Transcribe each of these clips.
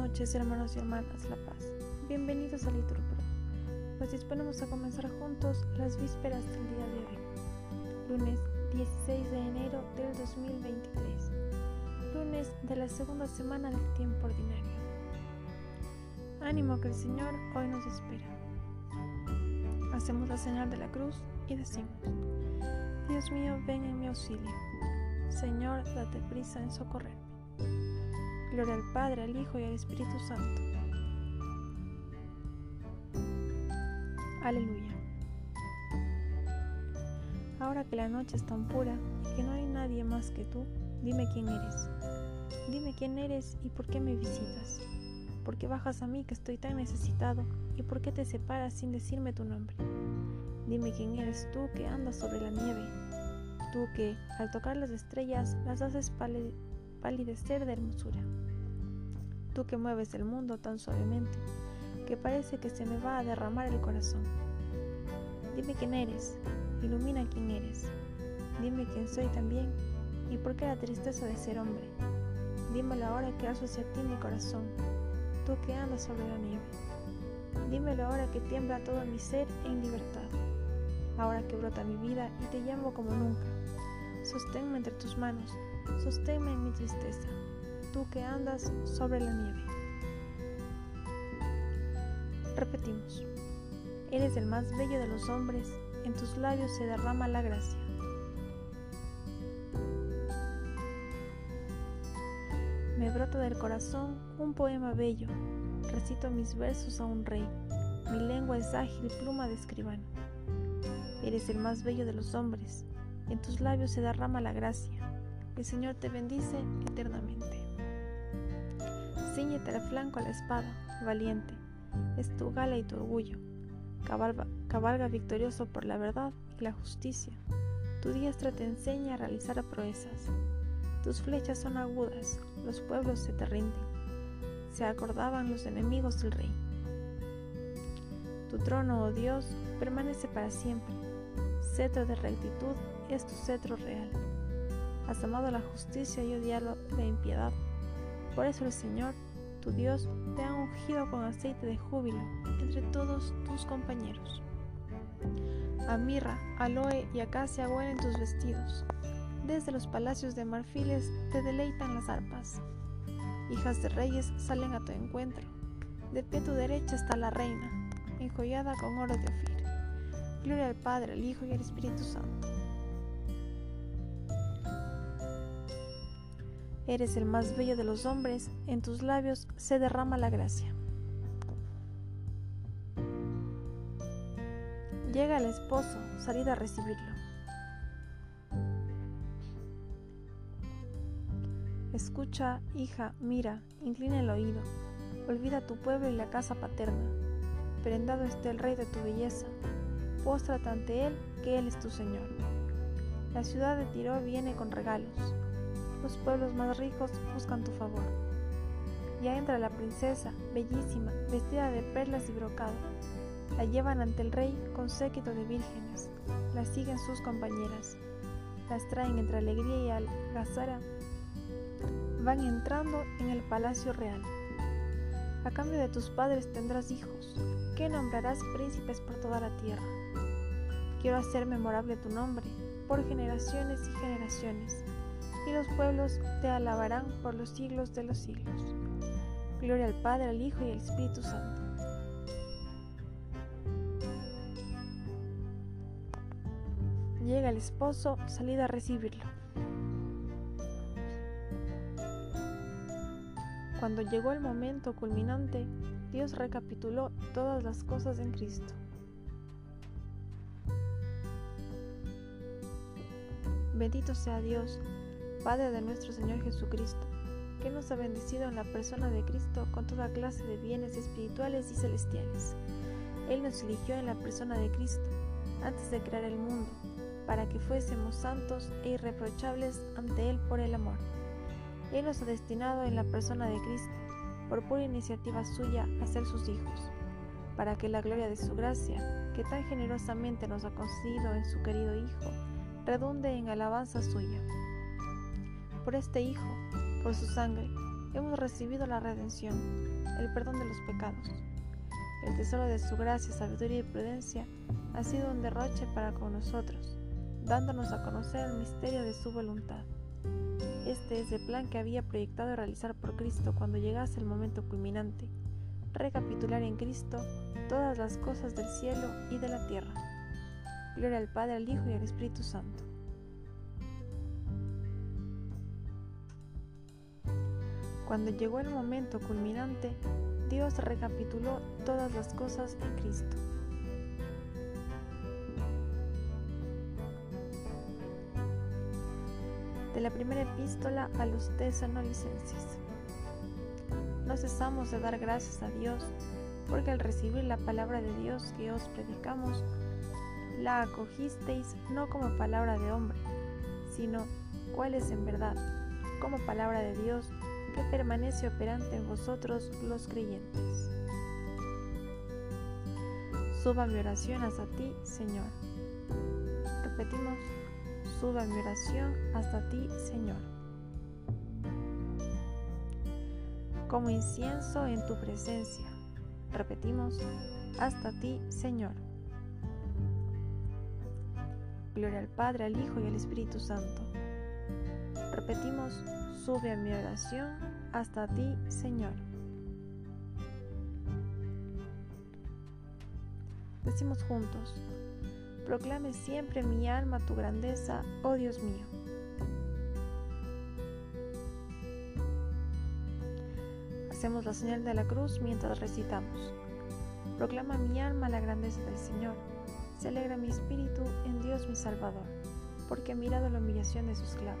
noches, hermanos y hermanas La Paz. Bienvenidos a Liturgia. Pues disponemos a comenzar juntos las vísperas del día de hoy, lunes 16 de enero del 2023, lunes de la segunda semana del tiempo ordinario. Ánimo que el Señor hoy nos espera. Hacemos la señal de la cruz y decimos, Dios mío, ven en mi auxilio. Señor, date prisa en socorrerme. Gloria al Padre, al Hijo y al Espíritu Santo. Aleluya. Ahora que la noche es tan pura y que no hay nadie más que tú, dime quién eres. Dime quién eres y por qué me visitas. ¿Por qué bajas a mí que estoy tan necesitado? ¿Y por qué te separas sin decirme tu nombre? Dime quién eres tú que andas sobre la nieve. Tú que, al tocar las estrellas, las haces palidecer de hermosura. Tú que mueves el mundo tan suavemente que parece que se me va a derramar el corazón. Dime quién eres, ilumina quién eres. Dime quién soy también y por qué la tristeza de ser hombre. Dímelo ahora que alzo hacia ti mi corazón, tú que andas sobre la nieve. Dímelo ahora que tiembla todo mi ser en libertad. Ahora que brota mi vida y te llamo como nunca. Sosténme entre tus manos, sosténme en mi tristeza, tú que andas sobre la nieve. Repetimos, eres el más bello de los hombres, en tus labios se derrama la gracia. Me brota del corazón un poema bello, recito mis versos a un rey, mi lengua es ágil pluma de escribano. Eres el más bello de los hombres, en tus labios se derrama la gracia, el Señor te bendice eternamente. Cíñete al flanco a la espada, valiente, es tu gala y tu orgullo. Cabalga, cabalga victorioso por la verdad y la justicia. Tu diestra te enseña a realizar proezas. Tus flechas son agudas, los pueblos se te rinden. Se acordaban los enemigos del rey. Tu trono, oh Dios, permanece para siempre. Cetro de rectitud es tu cetro real. Amado la justicia y odiado la impiedad. Por eso el Señor tu Dios te ha ungido con aceite de júbilo entre todos tus compañeros. A mirra, aloe y acacia huelen tus vestidos. Desde los palacios de marfiles te deleitan las arpas. Hijas de reyes salen a tu encuentro. De pie a tu derecha está la reina, enjollada con oro de Ofir. Gloria al Padre, al Hijo y al Espíritu Santo Eres el más bello de los hombres, en tus labios se derrama la gracia. Llega el esposo, salid a recibirlo. Escucha, hija, mira, inclina el oído, olvida tu pueblo y la casa paterna. Prendado esté el rey de tu belleza, póstrate ante él, que él es tu Señor. La ciudad de Tiro viene con regalos los pueblos más ricos buscan tu favor. Ya entra la princesa, bellísima, vestida de perlas y brocado. La llevan ante el rey con séquito de vírgenes. La siguen sus compañeras. Las traen entre alegría y algazara. Van entrando en el palacio real. A cambio de tus padres tendrás hijos, que nombrarás príncipes por toda la tierra. Quiero hacer memorable tu nombre por generaciones y generaciones y los pueblos te alabarán por los siglos de los siglos. Gloria al Padre, al Hijo y al Espíritu Santo. Llega el esposo, salid a recibirlo. Cuando llegó el momento culminante, Dios recapituló todas las cosas en Cristo. Bendito sea Dios Padre de nuestro Señor Jesucristo, que nos ha bendecido en la persona de Cristo con toda clase de bienes espirituales y celestiales. Él nos eligió en la persona de Cristo antes de crear el mundo, para que fuésemos santos e irreprochables ante Él por el amor. Él nos ha destinado en la persona de Cristo, por pura iniciativa suya, a ser sus hijos, para que la gloria de su gracia, que tan generosamente nos ha concedido en su querido Hijo, redunde en alabanza suya por este Hijo, por su sangre, hemos recibido la redención, el perdón de los pecados. El tesoro de su gracia, sabiduría y prudencia ha sido un derroche para con nosotros, dándonos a conocer el misterio de su voluntad. Este es el plan que había proyectado realizar por Cristo cuando llegase el momento culminante, recapitular en Cristo todas las cosas del cielo y de la tierra. Gloria al Padre, al Hijo y al Espíritu Santo. Cuando llegó el momento culminante, Dios recapituló todas las cosas en Cristo. De la primera epístola a los tesanolicenses. No cesamos de dar gracias a Dios porque al recibir la palabra de Dios que os predicamos, la acogisteis no como palabra de hombre, sino cuál es en verdad, como palabra de Dios que permanece operante en vosotros los creyentes. Suba mi oración hasta ti, Señor. Repetimos, suba mi oración hasta ti, Señor. Como incienso en tu presencia. Repetimos, hasta ti, Señor. Gloria al Padre, al Hijo y al Espíritu Santo. Repetimos, sube mi oración hasta ti, Señor. Decimos juntos, proclame siempre mi alma tu grandeza, oh Dios mío. Hacemos la señal de la cruz mientras recitamos. Proclama mi alma la grandeza del Señor. Se alegra mi espíritu en Dios mi Salvador, porque ha mirado la humillación de su esclavo.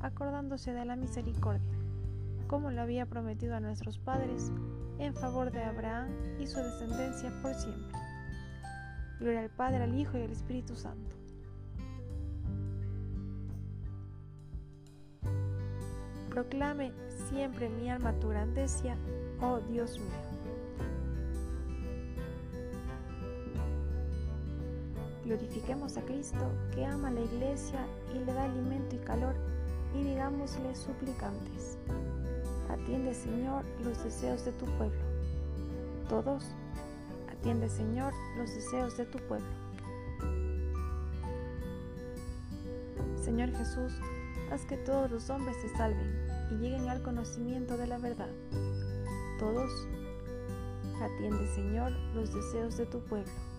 acordándose de la misericordia, como lo había prometido a nuestros padres, en favor de Abraham y su descendencia por siempre. Gloria al Padre, al Hijo y al Espíritu Santo. Proclame siempre mi alma tu grandeza, oh Dios mío. Glorifiquemos a Cristo que ama a la iglesia y le da alimento y calor y digámosle suplicantes. Atiende Señor los deseos de tu pueblo. Todos, atiende Señor los deseos de tu pueblo. Señor Jesús, haz que todos los hombres se salven y lleguen al conocimiento de la verdad. Todos, atiende Señor los deseos de tu pueblo.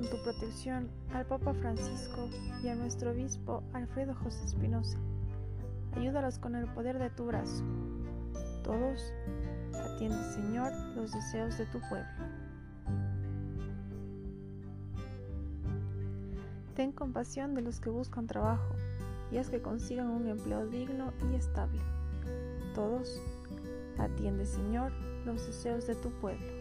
Con tu protección al Papa Francisco y a nuestro obispo Alfredo José Espinosa. Ayúdalos con el poder de tu brazo. Todos, atiende Señor los deseos de tu pueblo. Ten compasión de los que buscan trabajo y haz que consigan un empleo digno y estable. Todos, atiende Señor los deseos de tu pueblo.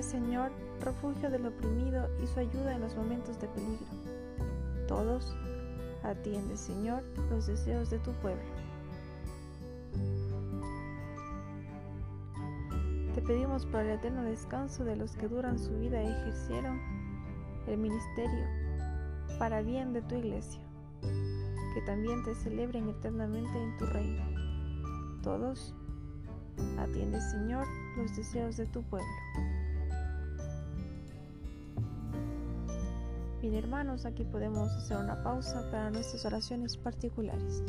Señor, refugio del oprimido y su ayuda en los momentos de peligro. Todos, atiende, Señor, los deseos de tu pueblo. Te pedimos por el eterno descanso de los que duran su vida y ejercieron el ministerio para bien de tu iglesia, que también te celebren eternamente en tu reino. Todos, atiende, Señor, los deseos de tu pueblo. Bien hermanos, aquí podemos hacer una pausa para nuestras oraciones particulares.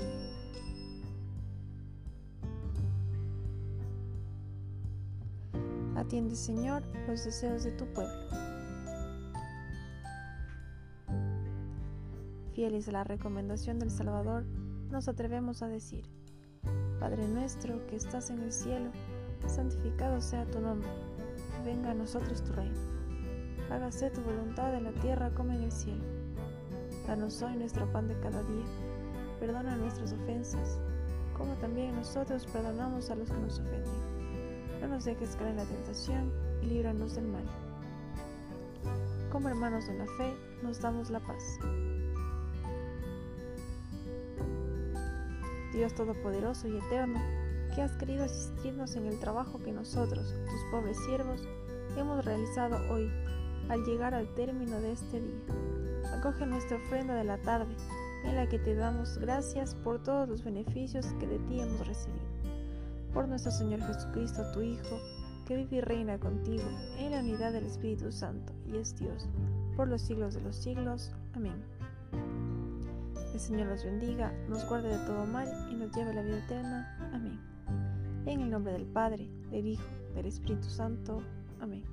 Atiende Señor los deseos de tu pueblo. Fieles a la recomendación del Salvador, nos atrevemos a decir, Padre nuestro que estás en el cielo, santificado sea tu nombre venga a nosotros tu reino. Hágase tu voluntad en la tierra como en el cielo. Danos hoy nuestro pan de cada día. Perdona nuestras ofensas, como también nosotros perdonamos a los que nos ofenden. No nos dejes caer en la tentación y líbranos del mal. Como hermanos de la fe, nos damos la paz. Dios Todopoderoso y Eterno, que has querido asistirnos en el trabajo que nosotros, tus pobres siervos, hemos realizado hoy al llegar al término de este día. Acoge nuestra ofrenda de la tarde, en la que te damos gracias por todos los beneficios que de ti hemos recibido. Por nuestro Señor Jesucristo, tu Hijo, que vive y reina contigo en la unidad del Espíritu Santo y es Dios, por los siglos de los siglos. Amén. El Señor nos bendiga, nos guarde de todo mal y nos lleve a la vida eterna. Amén. En el nombre del Padre, del Hijo, del Espíritu Santo. Amén.